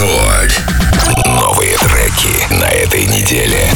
Рекорд. Новые треки на этой неделе.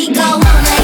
we go on